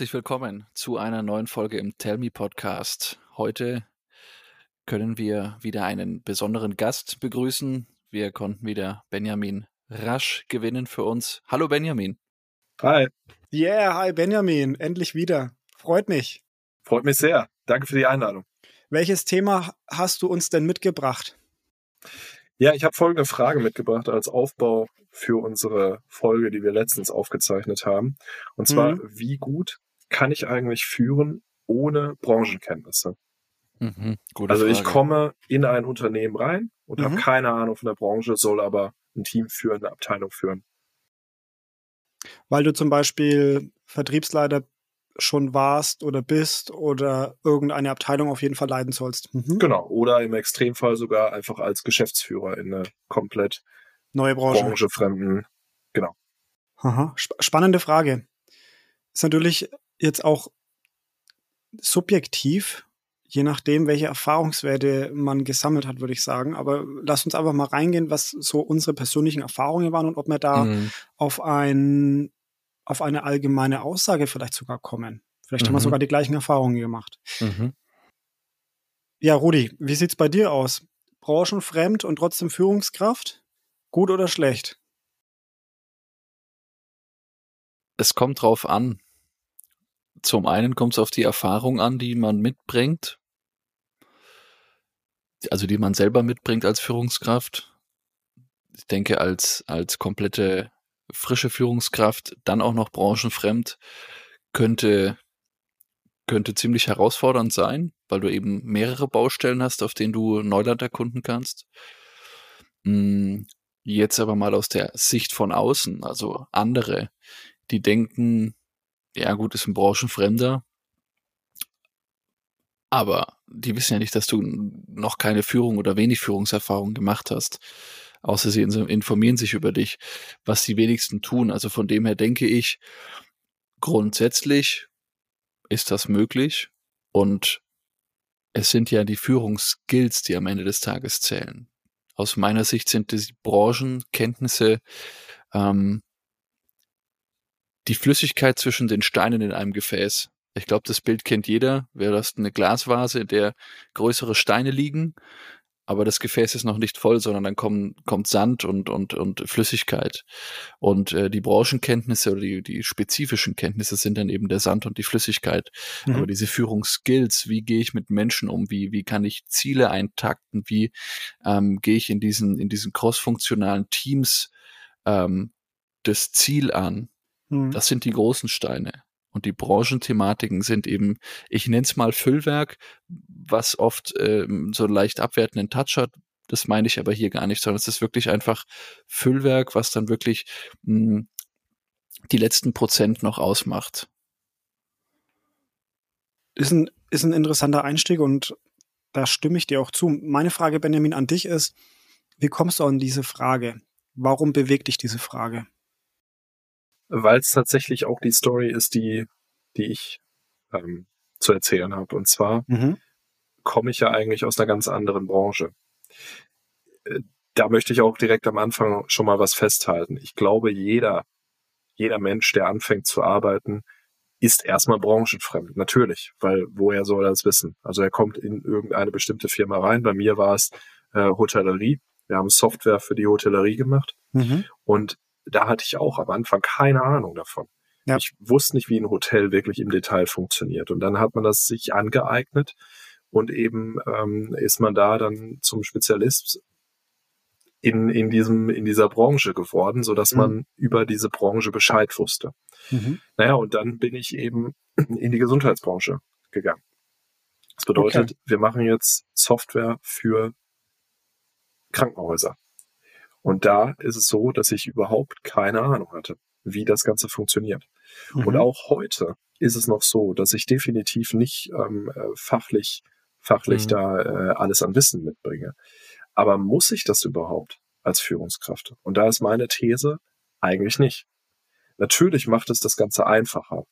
Herzlich willkommen zu einer neuen Folge im Tell Me Podcast. Heute können wir wieder einen besonderen Gast begrüßen. Wir konnten wieder Benjamin Rasch gewinnen für uns. Hallo Benjamin. Hi. Yeah, hi Benjamin, endlich wieder. Freut mich. Freut mich sehr. Danke für die Einladung. Welches Thema hast du uns denn mitgebracht? Ja, ich habe folgende Frage mitgebracht als Aufbau für unsere Folge, die wir letztens aufgezeichnet haben. Und zwar, mhm. wie gut kann ich eigentlich führen ohne Branchenkenntnisse? Mhm, also ich komme in ein Unternehmen rein und mhm. habe keine Ahnung von der Branche, soll aber ein Team führen, eine Abteilung führen. Weil du zum Beispiel Vertriebsleiter schon warst oder bist oder irgendeine Abteilung auf jeden Fall leiten sollst. Mhm. Genau. Oder im Extremfall sogar einfach als Geschäftsführer in eine komplett neue Branche. Branchefremden. Genau. Aha. Spannende Frage. Ist natürlich jetzt auch subjektiv, je nachdem, welche Erfahrungswerte man gesammelt hat, würde ich sagen. Aber lass uns einfach mal reingehen, was so unsere persönlichen Erfahrungen waren und ob wir da mhm. auf ein auf eine allgemeine Aussage vielleicht sogar kommen. Vielleicht mhm. haben wir mhm. sogar die gleichen Erfahrungen gemacht. Mhm. Ja, Rudi, wie sieht's bei dir aus? Branchenfremd und trotzdem Führungskraft? Gut oder schlecht? Es kommt drauf an. Zum einen kommt es auf die Erfahrung an, die man mitbringt, also die man selber mitbringt als Führungskraft. Ich denke, als, als komplette frische Führungskraft, dann auch noch branchenfremd, könnte, könnte ziemlich herausfordernd sein, weil du eben mehrere Baustellen hast, auf denen du Neuland erkunden kannst. Hm, jetzt aber mal aus der Sicht von außen, also andere, die denken, ja gut, ist ein Branchenfremder, aber die wissen ja nicht, dass du noch keine Führung oder wenig Führungserfahrung gemacht hast außer sie informieren sich über dich, was die wenigsten tun. Also von dem her denke ich, grundsätzlich ist das möglich und es sind ja die Führungsskills, die am Ende des Tages zählen. Aus meiner Sicht sind die Branchenkenntnisse ähm, die Flüssigkeit zwischen den Steinen in einem Gefäß. Ich glaube, das Bild kennt jeder. Wer hast eine Glasvase, in der größere Steine liegen aber das Gefäß ist noch nicht voll, sondern dann kommen, kommt Sand und, und, und Flüssigkeit. Und äh, die Branchenkenntnisse oder die, die spezifischen Kenntnisse sind dann eben der Sand und die Flüssigkeit. Mhm. Aber diese Führungsskills, wie gehe ich mit Menschen um, wie, wie kann ich Ziele eintakten, wie ähm, gehe ich in diesen, in diesen crossfunktionalen Teams ähm, das Ziel an, mhm. das sind die großen Steine. Und die Branchenthematiken sind eben, ich nenne es mal Füllwerk, was oft ähm, so leicht abwertenden Touch hat. Das meine ich aber hier gar nicht, sondern es ist wirklich einfach Füllwerk, was dann wirklich mh, hm, die letzten Prozent noch ausmacht. Ist ein, ist ein interessanter Einstieg und da stimme ich dir auch zu. Meine Frage, Benjamin, an dich ist, wie kommst du an diese Frage? Warum bewegt dich diese Frage? Weil es tatsächlich auch die Story ist, die, die ich ähm, zu erzählen habe. Und zwar mhm. komme ich ja eigentlich aus einer ganz anderen Branche. Äh, da möchte ich auch direkt am Anfang schon mal was festhalten. Ich glaube, jeder, jeder Mensch, der anfängt zu arbeiten, ist erstmal branchenfremd. Natürlich, weil woher soll er das wissen? Also er kommt in irgendeine bestimmte Firma rein. Bei mir war es äh, Hotellerie. Wir haben Software für die Hotellerie gemacht. Mhm. Und da hatte ich auch am Anfang keine Ahnung davon. Ja. Ich wusste nicht, wie ein Hotel wirklich im Detail funktioniert. Und dann hat man das sich angeeignet und eben ähm, ist man da dann zum Spezialist in, in diesem, in dieser Branche geworden, so dass mhm. man über diese Branche Bescheid wusste. Mhm. Naja, und dann bin ich eben in die Gesundheitsbranche gegangen. Das bedeutet, okay. wir machen jetzt Software für Krankenhäuser. Und da ist es so, dass ich überhaupt keine Ahnung hatte, wie das Ganze funktioniert. Mhm. Und auch heute ist es noch so, dass ich definitiv nicht ähm, äh, fachlich, fachlich mhm. da äh, alles an Wissen mitbringe. Aber muss ich das überhaupt als Führungskraft? Und da ist meine These eigentlich nicht. Natürlich macht es das Ganze einfacher,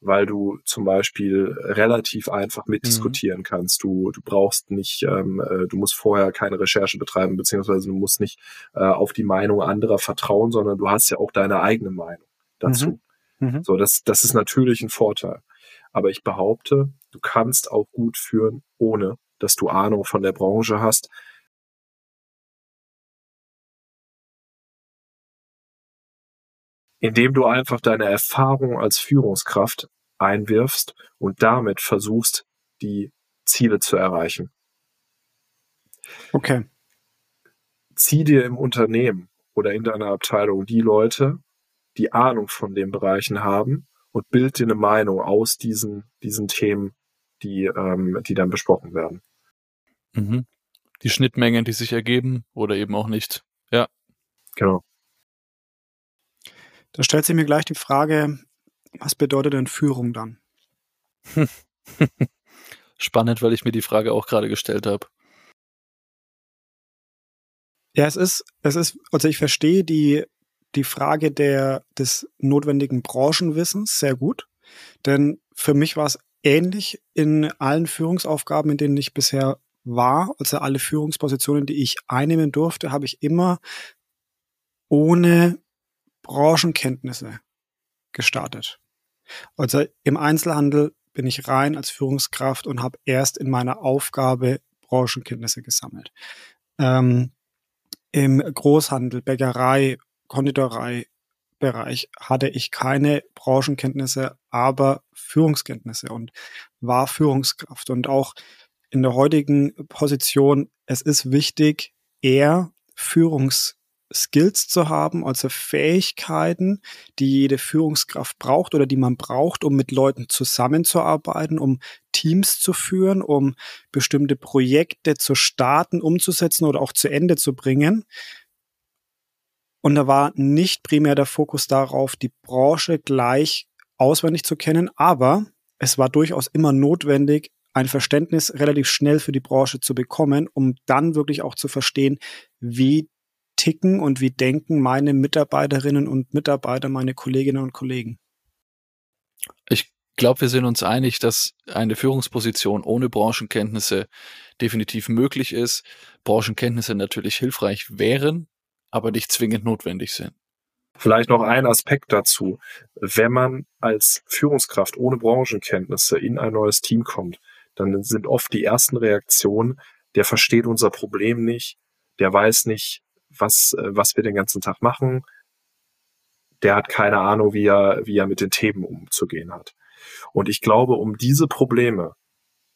weil du zum Beispiel relativ einfach mitdiskutieren mhm. kannst. Du, du brauchst nicht, ähm, äh, du musst vorher keine Recherche betreiben, beziehungsweise du musst nicht äh, auf die Meinung anderer vertrauen, sondern du hast ja auch deine eigene Meinung dazu. Mhm. Mhm. So, das, das ist natürlich ein Vorteil. aber ich behaupte, du kannst auch gut führen, ohne dass du Ahnung von der Branche hast. Indem du einfach deine Erfahrung als Führungskraft einwirfst und damit versuchst, die Ziele zu erreichen. Okay. Zieh dir im Unternehmen oder in deiner Abteilung die Leute, die Ahnung von den Bereichen haben und bild dir eine Meinung aus diesen, diesen Themen, die, ähm, die dann besprochen werden. Mhm. Die Schnittmengen, die sich ergeben oder eben auch nicht. Ja. Genau. Da stellt sich mir gleich die Frage, was bedeutet denn Führung dann? Spannend, weil ich mir die Frage auch gerade gestellt habe. Ja, es ist, es ist, also ich verstehe die, die Frage der, des notwendigen Branchenwissens sehr gut. Denn für mich war es ähnlich in allen Führungsaufgaben, in denen ich bisher war. Also alle Führungspositionen, die ich einnehmen durfte, habe ich immer ohne Branchenkenntnisse gestartet. Also im Einzelhandel bin ich rein als Führungskraft und habe erst in meiner Aufgabe Branchenkenntnisse gesammelt. Ähm, Im Großhandel, Bäckerei, Konditorei, Bereich hatte ich keine Branchenkenntnisse, aber Führungskenntnisse und war Führungskraft. Und auch in der heutigen Position, es ist wichtig, eher Führungs Skills zu haben, also Fähigkeiten, die jede Führungskraft braucht oder die man braucht, um mit Leuten zusammenzuarbeiten, um Teams zu führen, um bestimmte Projekte zu starten, umzusetzen oder auch zu Ende zu bringen. Und da war nicht primär der Fokus darauf, die Branche gleich auswendig zu kennen, aber es war durchaus immer notwendig, ein Verständnis relativ schnell für die Branche zu bekommen, um dann wirklich auch zu verstehen, wie ticken und wie denken meine Mitarbeiterinnen und Mitarbeiter, meine Kolleginnen und Kollegen? Ich glaube, wir sind uns einig, dass eine Führungsposition ohne Branchenkenntnisse definitiv möglich ist. Branchenkenntnisse natürlich hilfreich wären, aber nicht zwingend notwendig sind. Vielleicht noch ein Aspekt dazu. Wenn man als Führungskraft ohne Branchenkenntnisse in ein neues Team kommt, dann sind oft die ersten Reaktionen, der versteht unser Problem nicht, der weiß nicht, was, äh, was wir den ganzen Tag machen. Der hat keine Ahnung, wie er, wie er mit den Themen umzugehen hat. Und ich glaube, um diese Probleme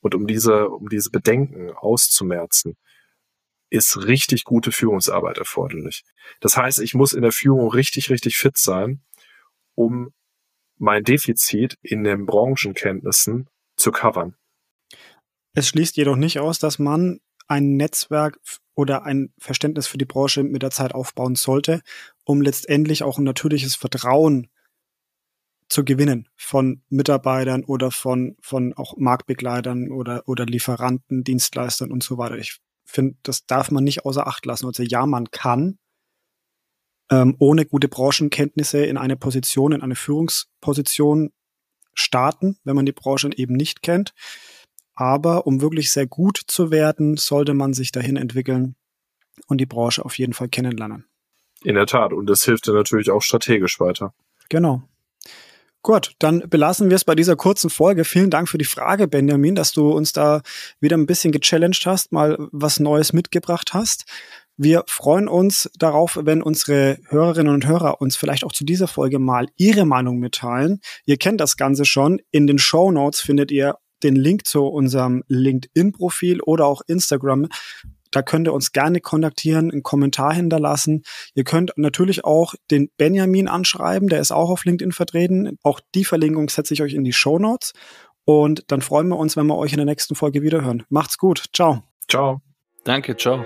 und um diese, um diese Bedenken auszumerzen, ist richtig gute Führungsarbeit erforderlich. Das heißt, ich muss in der Führung richtig, richtig fit sein, um mein Defizit in den Branchenkenntnissen zu covern. Es schließt jedoch nicht aus, dass man ein Netzwerk oder ein Verständnis für die Branche mit der Zeit aufbauen sollte, um letztendlich auch ein natürliches Vertrauen zu gewinnen von Mitarbeitern oder von, von auch Marktbegleitern oder, oder Lieferanten, Dienstleistern und so weiter. Ich finde, das darf man nicht außer Acht lassen. Also ja, man kann ähm, ohne gute Branchenkenntnisse in eine Position, in eine Führungsposition starten, wenn man die Branche eben nicht kennt. Aber um wirklich sehr gut zu werden, sollte man sich dahin entwickeln und die Branche auf jeden Fall kennenlernen. In der Tat. Und das hilft dir natürlich auch strategisch weiter. Genau. Gut, dann belassen wir es bei dieser kurzen Folge. Vielen Dank für die Frage, Benjamin, dass du uns da wieder ein bisschen gechallenged hast, mal was Neues mitgebracht hast. Wir freuen uns darauf, wenn unsere Hörerinnen und Hörer uns vielleicht auch zu dieser Folge mal ihre Meinung mitteilen. Ihr kennt das Ganze schon. In den Show Notes findet ihr den Link zu unserem LinkedIn-Profil oder auch Instagram. Da könnt ihr uns gerne kontaktieren, einen Kommentar hinterlassen. Ihr könnt natürlich auch den Benjamin anschreiben, der ist auch auf LinkedIn vertreten. Auch die Verlinkung setze ich euch in die Show Notes. Und dann freuen wir uns, wenn wir euch in der nächsten Folge wiederhören. Macht's gut. Ciao. Ciao. Danke. Ciao.